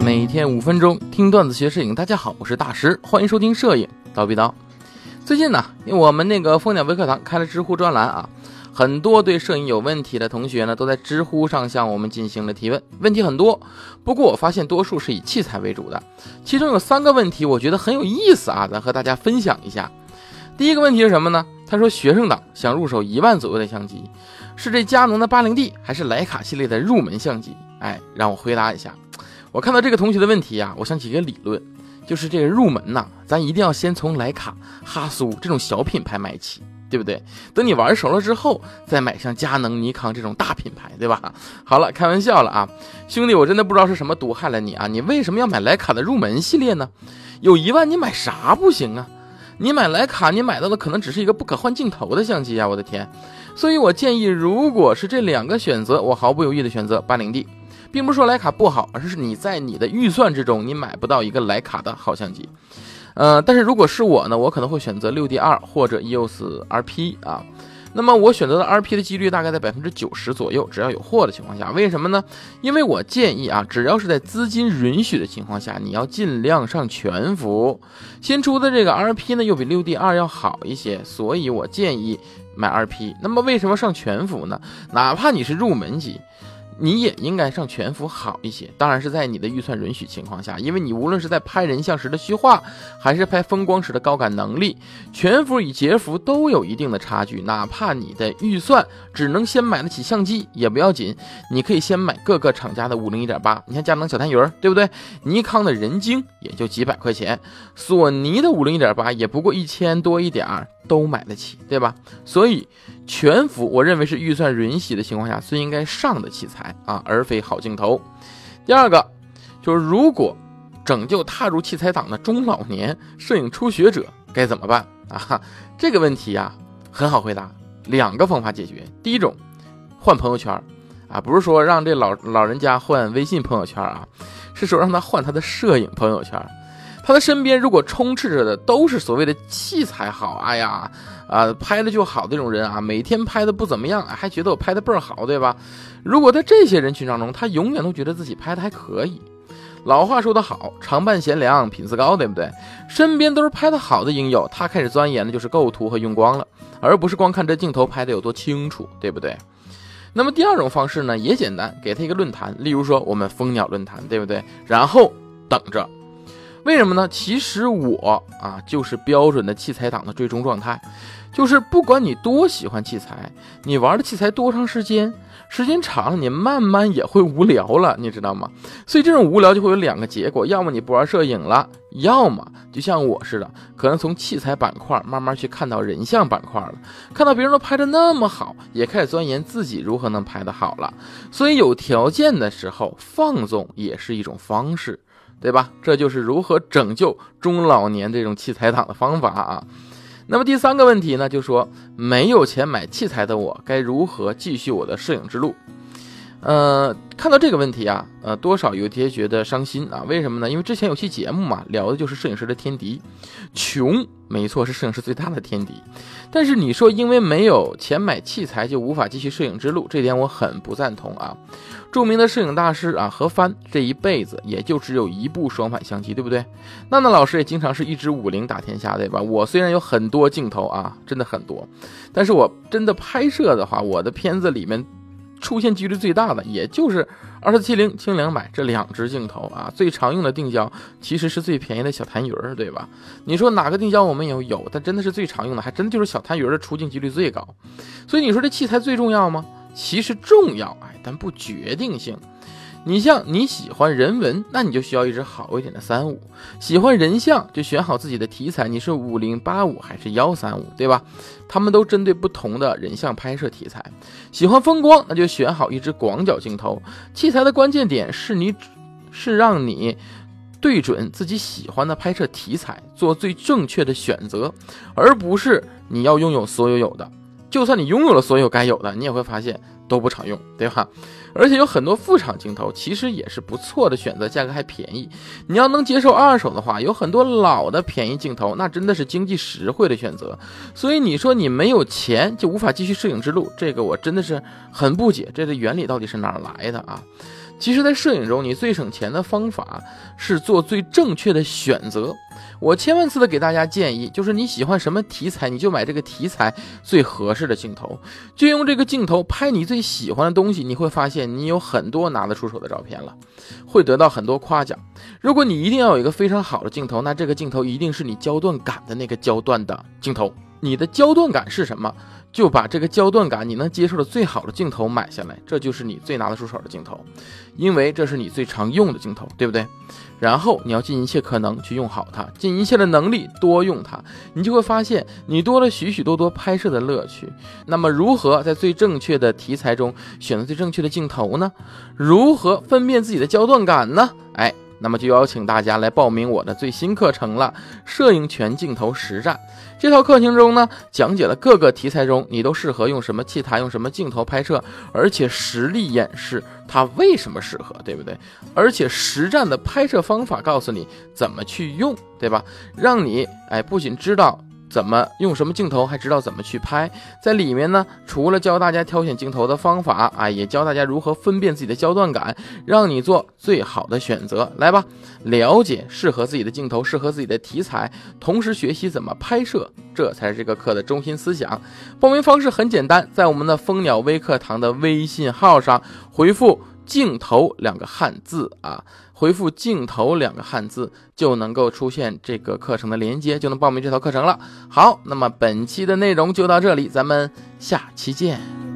每天五分钟听段子学摄影，大家好，我是大师，欢迎收听摄影刀逼刀。最近呢，我们那个蜂鸟微课堂开了知乎专栏啊，很多对摄影有问题的同学呢，都在知乎上向我们进行了提问，问题很多。不过我发现多数是以器材为主的，其中有三个问题我觉得很有意思啊，咱和大家分享一下。第一个问题是什么呢？他说学生党想入手一万左右的相机，是这佳能的八零 D 还是徕卡系列的入门相机？哎，让我回答一下。我看到这个同学的问题呀，我想起一个理论，就是这个入门呐，咱一定要先从徕卡、哈苏这种小品牌买起，对不对？等你玩熟了之后，再买像佳能、尼康这种大品牌，对吧？好了，开玩笑了啊，兄弟，我真的不知道是什么毒害了你啊！你为什么要买徕卡的入门系列呢？有一万你买啥不行啊？你买徕卡，你买到的可能只是一个不可换镜头的相机啊！我的天！所以我建议，如果是这两个选择，我毫不犹豫的选择八零 D。并不是说徕卡不好，而是你在你的预算之中，你买不到一个徕卡的好相机。呃，但是如果是我呢，我可能会选择六 D 二或者 EOS RP 啊。那么我选择的 RP 的几率大概在百分之九十左右，只要有货的情况下。为什么呢？因为我建议啊，只要是在资金允许的情况下，你要尽量上全幅。新出的这个 RP 呢，又比六 D 二要好一些，所以我建议买 RP。那么为什么上全幅呢？哪怕你是入门级。你也应该上全幅好一些，当然是在你的预算允许情况下，因为你无论是在拍人像时的虚化，还是拍风光时的高感能力，全幅与截幅都有一定的差距。哪怕你的预算只能先买得起相机也不要紧，你可以先买各个厂家的五零一点八，你看佳能小单鱼儿，对不对？尼康的人精也就几百块钱，索尼的五零一点八也不过一千多一点儿。都买得起，对吧？所以全幅，我认为是预算允许的情况下最应该上的器材啊，而非好镜头。第二个就是，如果拯救踏入器材党的中老年摄影初学者该怎么办啊？这个问题呀，很好回答，两个方法解决。第一种，换朋友圈啊，不是说让这老老人家换微信朋友圈啊，是说让他换他的摄影朋友圈。他的身边如果充斥着的都是所谓的器材好，哎呀，啊，拍的就好这种人啊，每天拍的不怎么样，还觉得我拍的倍儿好，对吧？如果在这些人群当中，他永远都觉得自己拍的还可以。老话说得好，常伴贤良，品自高，对不对？身边都是拍的好的影友，他开始钻研的就是构图和用光了，而不是光看这镜头拍的有多清楚，对不对？那么第二种方式呢，也简单，给他一个论坛，例如说我们蜂鸟论坛，对不对？然后等着。为什么呢？其实我啊，就是标准的器材党的最终状态，就是不管你多喜欢器材，你玩的器材多长时间，时间长了，你慢慢也会无聊了，你知道吗？所以这种无聊就会有两个结果，要么你不玩摄影了，要么就像我似的，可能从器材板块慢慢去看到人像板块了，看到别人都拍的那么好，也开始钻研自己如何能拍得好了。所以有条件的时候放纵也是一种方式。对吧？这就是如何拯救中老年这种器材党的方法啊。那么第三个问题呢，就说没有钱买器材的我该如何继续我的摄影之路？呃，看到这个问题啊，呃，多少有些觉得伤心啊。为什么呢？因为之前有期节目嘛，聊的就是摄影师的天敌，穷，没错，是摄影师最大的天敌。但是你说因为没有钱买器材就无法继续摄影之路，这点我很不赞同啊。著名的摄影大师啊，何帆这一辈子也就只有一部双反相机，对不对？娜娜老师也经常是一支五零打天下，对吧？我虽然有很多镜头啊，真的很多，但是我真的拍摄的话，我的片子里面。出现几率最大的，也就是二四七零轻两百这两支镜头啊。最常用的定焦其实是最便宜的小痰盂儿，对吧？你说哪个定焦我们有有，但真的是最常用的，还真的就是小痰盂儿的出镜几率最高。所以你说这器材最重要吗？其实重要，哎，但不决定性。你像你喜欢人文，那你就需要一支好一点的三五；喜欢人像，就选好自己的题材，你是五零八五还是幺三五，对吧？他们都针对不同的人像拍摄题材。喜欢风光，那就选好一支广角镜头。器材的关键点是你，是让你对准自己喜欢的拍摄题材，做最正确的选择，而不是你要拥有所有有的。就算你拥有了所有该有的，你也会发现都不常用，对吧？而且有很多副厂镜头，其实也是不错的选择，价格还便宜。你要能接受二手的话，有很多老的便宜镜头，那真的是经济实惠的选择。所以你说你没有钱就无法继续摄影之路，这个我真的是很不解，这个原理到底是哪来的啊？其实，在摄影中，你最省钱的方法是做最正确的选择。我千万次的给大家建议，就是你喜欢什么题材，你就买这个题材最合适的镜头，就用这个镜头拍你最喜欢的东西。你会发现，你有很多拿得出手的照片了，会得到很多夸奖。如果你一定要有一个非常好的镜头，那这个镜头一定是你焦段感的那个焦段的镜头。你的焦段感是什么？就把这个焦段感你能接受的最好的镜头买下来，这就是你最拿得出手的镜头，因为这是你最常用的镜头，对不对？然后你要尽一切可能去用好它，尽一切的能力多用它，你就会发现你多了许许多多拍摄的乐趣。那么，如何在最正确的题材中选择最正确的镜头呢？如何分辨自己的焦段感呢？哎。那么就邀请大家来报名我的最新课程了，摄影全镜头实战。这套课程中呢，讲解了各个题材中你都适合用什么器材、用什么镜头拍摄，而且实力演示它为什么适合，对不对？而且实战的拍摄方法告诉你怎么去用，对吧？让你哎，不仅知道。怎么用什么镜头，还知道怎么去拍，在里面呢，除了教大家挑选镜头的方法啊，也教大家如何分辨自己的焦段感，让你做最好的选择。来吧，了解适合自己的镜头，适合自己的题材，同时学习怎么拍摄，这才是这个课的中心思想。报名方式很简单，在我们的蜂鸟微课堂的微信号上回复。镜头两个汉字啊，回复镜头两个汉字就能够出现这个课程的连接，就能报名这套课程了。好，那么本期的内容就到这里，咱们下期见。